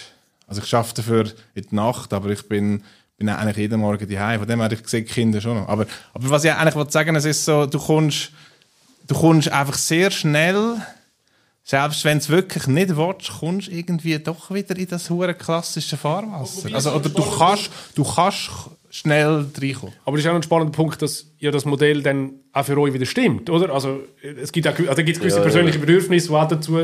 also ich arbeite dafür in der Nacht, aber ich bin, bin eigentlich jeden Morgen daheim. Von dem her, ich sehe die Kinder schon noch. Aber, aber was ich eigentlich wollte sagen, es ist so, du kommst, du kommst einfach sehr schnell, selbst wenn du es wirklich nicht willst, kommst du irgendwie doch wieder in das hure klassische Fahrwasser. Also, oder du kannst, du kannst schnell reinkommen. Aber das ist auch noch ein spannender Punkt, dass ja das Modell dann auch für euch wieder stimmt, oder? Also es gibt auch, also, gibt's gewisse Ja, ja, persönliche Bedürfnisse, die auch dazu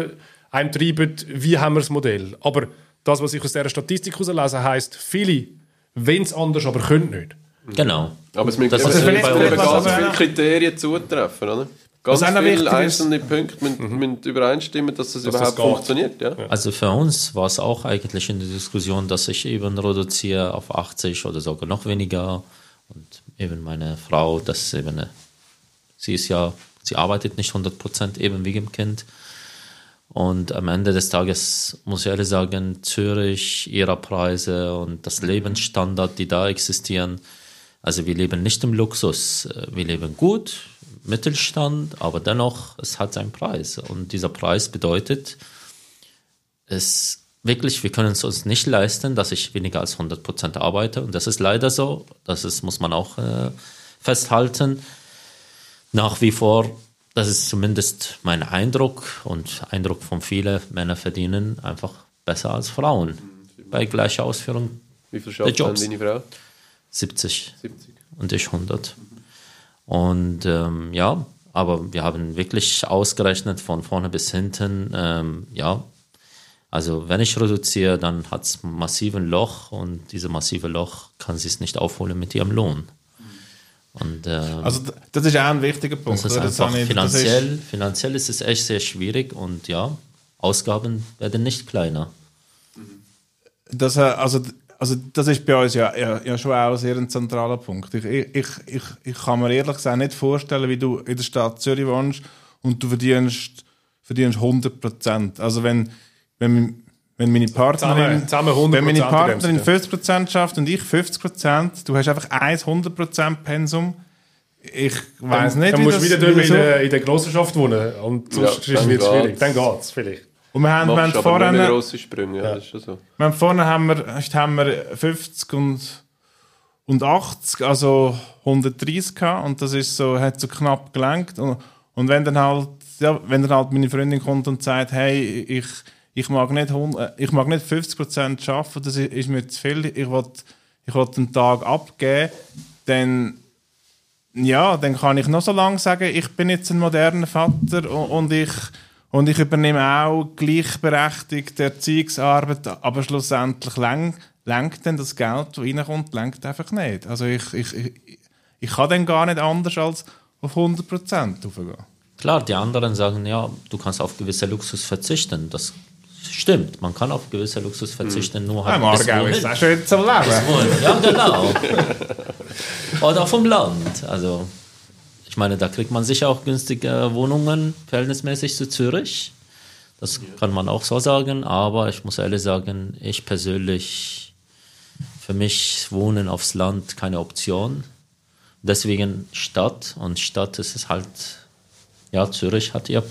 einem treiben, wie haben wir das Modell. Aber das, was ich aus dieser Statistik herauslese, heisst, viele, wenn es anders, aber können nicht. Genau. Aber es müssen Das eben, eben ganz viele Kriterien zutreffen, oder? Ganz viele wichtig ist- einzelne Punkte müssen, müssen übereinstimmen, dass das Dass überhaupt das funktioniert. Ja? Also für uns war es auch eigentlich in der Diskussion, dass ich eben reduziere auf 80 oder sogar noch weniger. Und eben meine Frau, das eben, sie ist ja, sie arbeitet nicht 100% eben wegen dem Kind. Und am Ende des Tages muss ich ehrlich sagen, Zürich, ihre Preise und das Lebensstandard, die da existieren, also wir leben nicht im Luxus, wir leben gut, Mittelstand, aber dennoch, es hat seinen Preis. Und dieser Preis bedeutet, es wirklich, wir können es uns nicht leisten, dass ich weniger als 100% arbeite. Und das ist leider so. Das ist, muss man auch äh, festhalten. Nach wie vor, das ist zumindest mein Eindruck und Eindruck von vielen Männer verdienen einfach besser als Frauen. Bei gleicher Ausführung Wie viel schafft Jobs. deine Frau? 70 70. und ich 100. Und ähm, ja, aber wir haben wirklich ausgerechnet von vorne bis hinten, ähm, ja, also wenn ich reduziere, dann hat es ein massiven Loch und dieses massive Loch kann sie es nicht aufholen mit ihrem Lohn. Und ähm, Also das ist auch ein wichtiger Punkt. das ist einfach habe ich- das ist- finanziell, finanziell ist es echt sehr schwierig und ja, Ausgaben werden nicht kleiner. Das, äh, also, also das ist bei uns ja, ja, ja schon auch sehr ein zentraler Punkt. Ich, ich, ich, ich, ich kann mir ehrlich gesagt nicht vorstellen, wie du in der Stadt Zürich wohnst und du verdienst, verdienst 100 Prozent. Also wenn, wenn, wenn meine Partnerin, Zusammen- zusammen 100% wenn meine Partnerin Sinne. 50 Prozent schafft und ich 50 Prozent, du hast einfach ein 100 Prozent Pensum. Ich weiß nicht, Dann wie musst du wieder in, der, in der Genossenschaft wohnen. Und sonst Ja, ist es wieder schwierig. geht's. Dann geht es vielleicht. Und wir haben, wir haben vorhin, grosse Sprünge, ja. das ist schon so. Wir haben vorne haben wir, haben wir 50 und, und 80, also 130 gehabt und das ist so, hat so knapp gelenkt. Und, und wenn dann halt, ja, wenn dann halt meine Freundin kommt und sagt, hey, ich, ich mag nicht, 100 äh, ich mag nicht 50% arbeiten, das ist, mir zu viel, ich will, ich will den Tag abgeben, dann ja, dann kann ich noch so lange sagen, ich bin jetzt ein moderner Vater und, und ich und ich übernehme auch gleichberechtigt Erziehungsarbeit, aber schlussendlich lenkt dann das Geld, das reinkommt, lenkt einfach nicht. Also ich, ich, ich, ich kann dann gar nicht anders als auf 100% raufgehen. Klar, die anderen sagen, ja, du kannst auf gewisse Luxus verzichten. Das stimmt, man kann auf gewisse Luxus verzichten, nur Ja, halt Margau wohin. ist auch schön zum Leben. Ja, genau. Oder vom Land. Also, ich meine, da kriegt man sicher auch günstige Wohnungen, verhältnismäßig zu Zürich. Das kann man auch so sagen, aber ich muss ehrlich sagen, ich persönlich, für mich Wohnen aufs Land keine Option. Deswegen Stadt und Stadt ist es halt, ja, Zürich hat ihr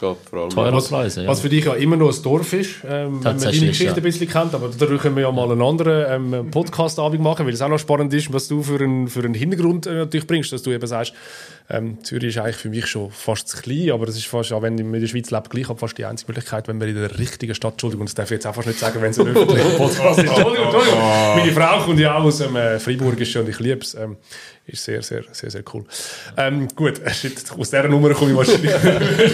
geht vor allem. Teure Was, Preise, ja. was für dich ja immer noch ein Dorf ist, ähm, wenn man deine Geschichte ja. ein bisschen kennt. Aber darüber können wir ja mal einen anderen ähm, Podcast-Abend machen, weil es auch noch spannend ist, was du für einen, für einen Hintergrund äh, natürlich bringst, dass du eben sagst, ähm, Zürich ist eigentlich für mich schon fast zu klein, aber es ist fast, auch wenn ich in der Schweiz lebe, gleich fast die einzige Möglichkeit, wenn wir in der richtigen Stadt, Entschuldigung, das darf ich jetzt auch fast nicht sagen, wenn es ein öffentlicher Podcast ist. Entschuldigung, Entschuldigung. Meine Frau kommt ja auch aus dem äh, Freiburgischen und ich liebe es. Ähm, ist sehr, sehr, sehr, sehr cool. Ähm, gut, aus dieser Nummer komme ich wahrscheinlich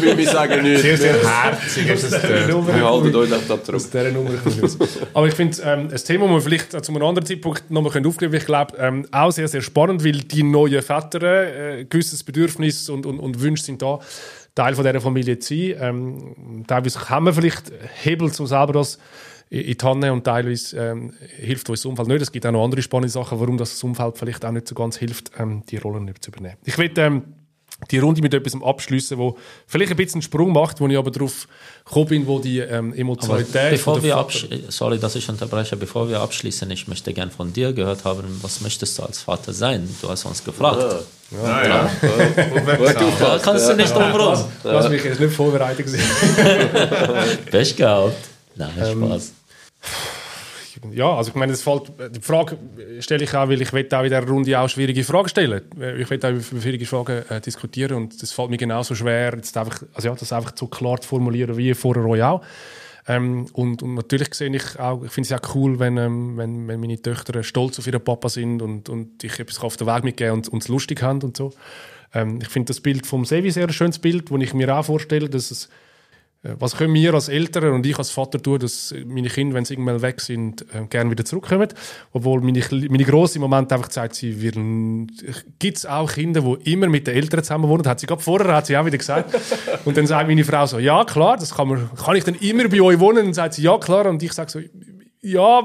Wir, wir sagen nicht. Sehr, sehr wir, herzig ist es wir halten ich- euch da zurück. aus dieser Nummer komme ich raus. Aber ich finde, ähm, ein Thema, das wir vielleicht zu einem anderen Zeitpunkt nochmal aufgreifen können, ich glaube, ähm, auch sehr, sehr spannend, weil die neuen Väter äh, ein gewisses Bedürfnis und, und, und Wünsche sind da, Teil von dieser Familie zu sein. Ähm, teilweise haben wir vielleicht Hebel, um selber das in die Hand und teilweise ähm, hilft uns das Umfeld nicht. Es gibt auch noch andere spannende Sachen, warum das Umfeld vielleicht auch nicht so ganz hilft, ähm, die Rollen nicht zu übernehmen. Ich will ähm, die Runde mit etwas abschließen, wo vielleicht ein bisschen einen Sprung macht, wo ich aber darauf gekommen bin, wo die ähm, Aber Emotionalität bevor wir absch sorry, dass ich unterbreche, bevor wir abschließen, ich möchte gern von dir gehört haben, was möchtest du als Vater sein? Du hast uns gefragt. Ah, ja. Gut Da aufgepasst. kannst du nicht drum rum. Du hast mich jetzt nicht vorbereitet gesehen. Pech gehabt. Nein, Ähm, Spaß. Ja, also ich meine, das fällt, die Frage stelle ich auch, weil ich auch in dieser Runde auch schwierige Fragen stellen. Ich will auch über schwierige Fragen äh, diskutieren und das fällt mir genauso schwer, jetzt einfach, also ja, das einfach so klar zu formulieren wie vorher euch auch. Ähm, und, und natürlich sehe ich auch, ich finde es auch cool, wenn, ähm, wenn, wenn meine Töchter stolz auf ihren Papa sind und, und ich etwas auf den Weg mitgeben und und es lustig haben und so. Ähm, ich finde das Bild vom Sevi sehr ein schönes Bild, wo ich mir auch vorstelle, dass es äh, was können wir als Eltern und ich als Vater tun, dass meine Kinder, wenn sie irgendwann weg sind, äh, gerne wieder zurückkommen? Obwohl meine, meine Grosse im Moment einfach sagt, sie wird, gibt es auch Kinder, die immer mit den Eltern zusammen wohnen? Hat sie gerade vorher hat sie auch wieder gesagt. Und dann sagt meine Frau so, ja klar, das kann man, kann ich dann immer bei euch wohnen? Und dann sagt sie, ja klar. Und ich sage so, ja, äh,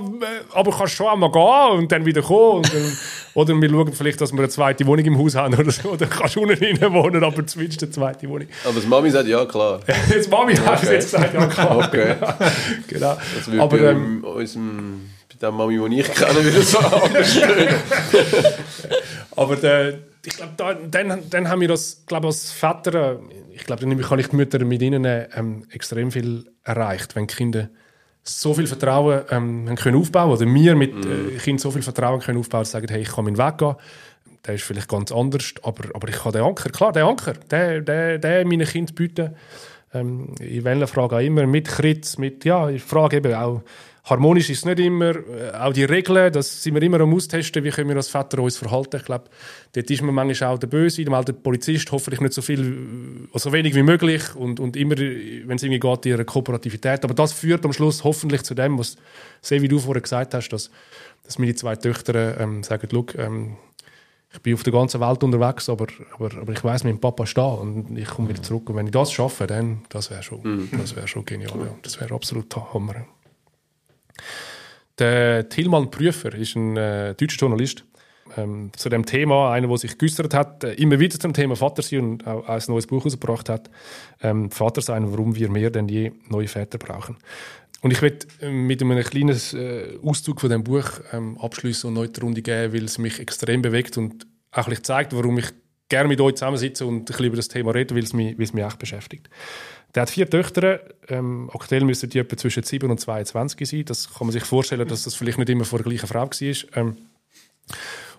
aber kannst schon einmal gehen und dann wieder kommen. Dann, oder wir schauen vielleicht, dass wir eine zweite Wohnung im Haus haben oder so. Oder kannst du unten rein wohnen, aber zumindest eine zweite Wohnung. Aber das Mami sagt ja, klar. Jetzt Mami hat es jetzt gesagt, ja klar. Okay. genau. Das würde Aber bei ähm, unserem, bei der Mami, die ich kenne, wieder so anders aber der, ich glaube, da, dann, dann haben wir das, glaube als Väter, äh, ich glaube, dann kann ich die Mütter mit ihnen ähm, extrem viel erreicht, wenn Kinder so viel Vertrauen ähm, haben können aufbauen oder wir mit äh, Kindern so viel Vertrauen können aufbauen, dass sie sagen, hey, ich kann meinen Weg gehen. Der ist vielleicht ganz anders, aber, aber ich kann den Anker, klar, den Anker, den, den, den meinen Kindern bieten. Ähm, in welcher Frage auch immer, mit Kritz, mit, ja, ich frage eben auch, harmonisch ist es nicht immer, äh, auch die Regeln, das sind wir immer am Austesten, wie können wir als Väter uns verhalten. Ich glaube, dort ist man manchmal auch der Böse, mal der Polizist, hoffentlich nicht so viel, äh, so wenig wie möglich und, und immer, äh, wenn es irgendwie geht, ihre Kooperativität. Aber das führt am Schluss hoffentlich zu dem, was, sehr wie du vorher gesagt hast, dass, dass meine zwei Töchter ähm, sagen, «Look, ähm, ich bin auf der ganzen Welt unterwegs, aber, aber, aber ich weiß, mein Papa ist da und ich komme wieder zurück. Und wenn ich das schaffe, dann das wäre schon, das wäre schon genial. Ja. Das wäre absolut Hammer. Der Tilman Prüfer ist ein äh, deutscher Journalist. Ähm, zu dem Thema, einer, der sich geäußert hat, äh, immer wieder zum Thema Vater sein und auch ein neues Buch herausgebracht hat. Ähm, Vater sein, warum wir mehr denn je neue Väter brauchen. Und ich möchte äh, mit einem kleinen äh, Auszug von dem Buch ähm, abschließen und heute die Runde geben, weil es mich extrem bewegt und auch zeigt, warum ich gerne mit euch zusammensitze und ein bisschen über das Thema rede, weil es mich, weil es mich echt beschäftigt. Der hat vier Töchter. Ähm, aktuell müssen die etwa zwischen 7 und 22 sein. Das kann man sich vorstellen, dass das vielleicht nicht immer vor der gleichen Frau war. Ähm,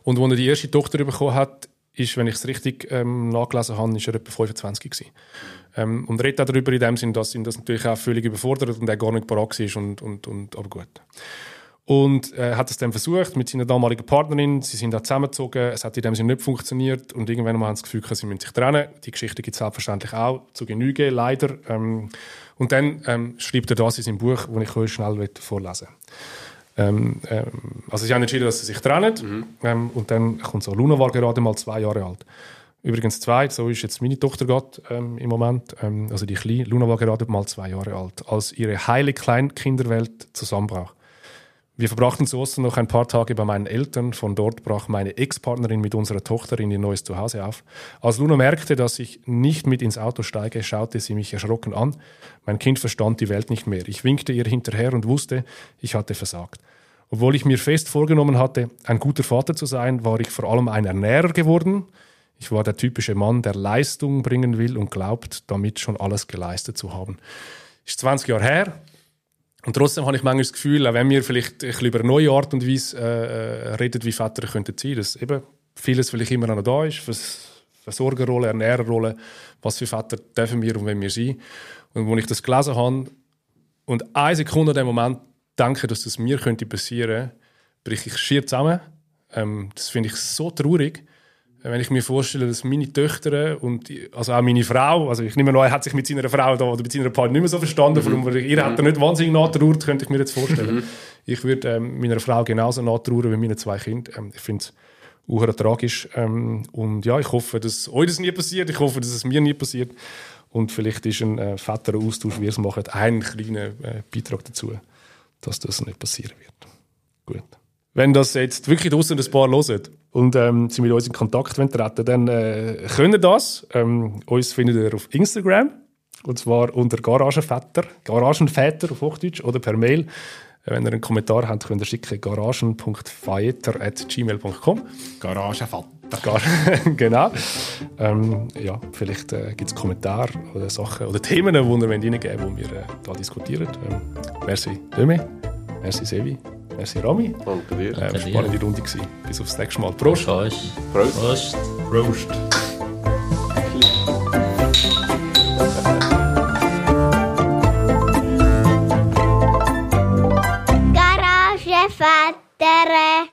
und als er die erste Tochter bekommen hat, ist, wenn ich es richtig ähm, nachgelesen habe, ist er etwa 25 gewesen. Ähm, und redet auch darüber in dem Sinn, dass ihn das natürlich auch völlig überfordert und er gar nicht parat war und, und, und, aber gut. Und er hat es dann versucht mit seiner damaligen Partnerin. Sie sind auch zusammengezogen. Es hat in dem Sinne nicht funktioniert. Und irgendwann mal haben sie das Gefühl, sie müssen sich trennen. Die Geschichte gibt es selbstverständlich auch zu Genüge, leider. Ähm, und dann ähm, schreibt er das in seinem Buch, das ich euch schnell vorlesen. Ähm, ähm, also sie haben entschieden, dass sie sich trennen. Ähm, und dann kommt so, Luna war gerade mal zwei Jahre alt. Übrigens zwei, so ist jetzt meine Tochter gerade ähm, im Moment, ähm, also die Kleine, Luna war gerade mal zwei Jahre alt, als ihre heile Kleinkinderwelt zusammenbrach. Wir verbrachten zu Ostern noch ein paar Tage bei meinen Eltern. Von dort brach meine Ex-Partnerin mit unserer Tochter in ihr neues Zuhause auf. Als Luna merkte, dass ich nicht mit ins Auto steige, schaute sie mich erschrocken an. Mein Kind verstand die Welt nicht mehr. Ich winkte ihr hinterher und wusste, ich hatte versagt. Obwohl ich mir fest vorgenommen hatte, ein guter Vater zu sein, war ich vor allem ein Ernährer geworden. Ich war der typische Mann, der Leistung bringen will und glaubt, damit schon alles geleistet zu haben. Ist 20 Jahre her. Und trotzdem habe ich manchmal das Gefühl, auch wenn wir vielleicht ein bisschen über eine neue Art und Weise äh, äh reden, wie Väter könnten sein, dass eben vieles vielleicht immer noch da ist, Versorgerrolle, Ernährerrolle, was für Väter dürfen wir und wenn wir sein. Und als ich das gelesen habe und eine Sekunde in dem Moment denke, dass das mir könnte passieren, breche ich schier zusammen. Ähm, das finde ich so traurig wenn ich mir vorstelle, dass meine Töchter und also auch meine Frau, also ich nehme an, er hat sich mit seiner Frau da, oder mit seiner Partnerin nicht mehr so verstanden, mhm. Warum, ihr hat er nicht wahnsinnig nachtrauert, könnte ich mir jetzt vorstellen. Mhm. Ich würde ähm, meiner Frau genauso nachtrauern wie meine zwei Kinder. Ähm, ich finde es auch tragisch. Ähm, und ja, ich hoffe, dass euch das nie passiert. Ich hoffe, dass es mir nie passiert. Und vielleicht ist ein äh, fetterer Austausch, wie ihr es macht, ein kleiner äh, Beitrag dazu, dass das nicht passieren wird. Gut. Wenn das jetzt wirklich draußen ein paar hören und ähm, sie mit uns in Kontakt treten dann äh, können das. Ähm, uns findet ihr auf Instagram und zwar unter Garagenväter, Garagenväter auf Hochdeutsch oder per Mail. Äh, wenn ihr einen Kommentar habt, könnt ihr schicken garagen.feiter.gmail.com Garagenvater. Gar, genau. Ähm, ja, vielleicht äh, gibt es Kommentare oder Sachen oder Themen, die wir reingeben wollen, die wir äh, da diskutieren. Ähm, merci Döme, merci Sevi. Merci Rami. Danke dir. Äh, spannende Runde gewesen. Bis aufs nächste Mal. Prost. Prost. Prost. Prost. Garage Vater.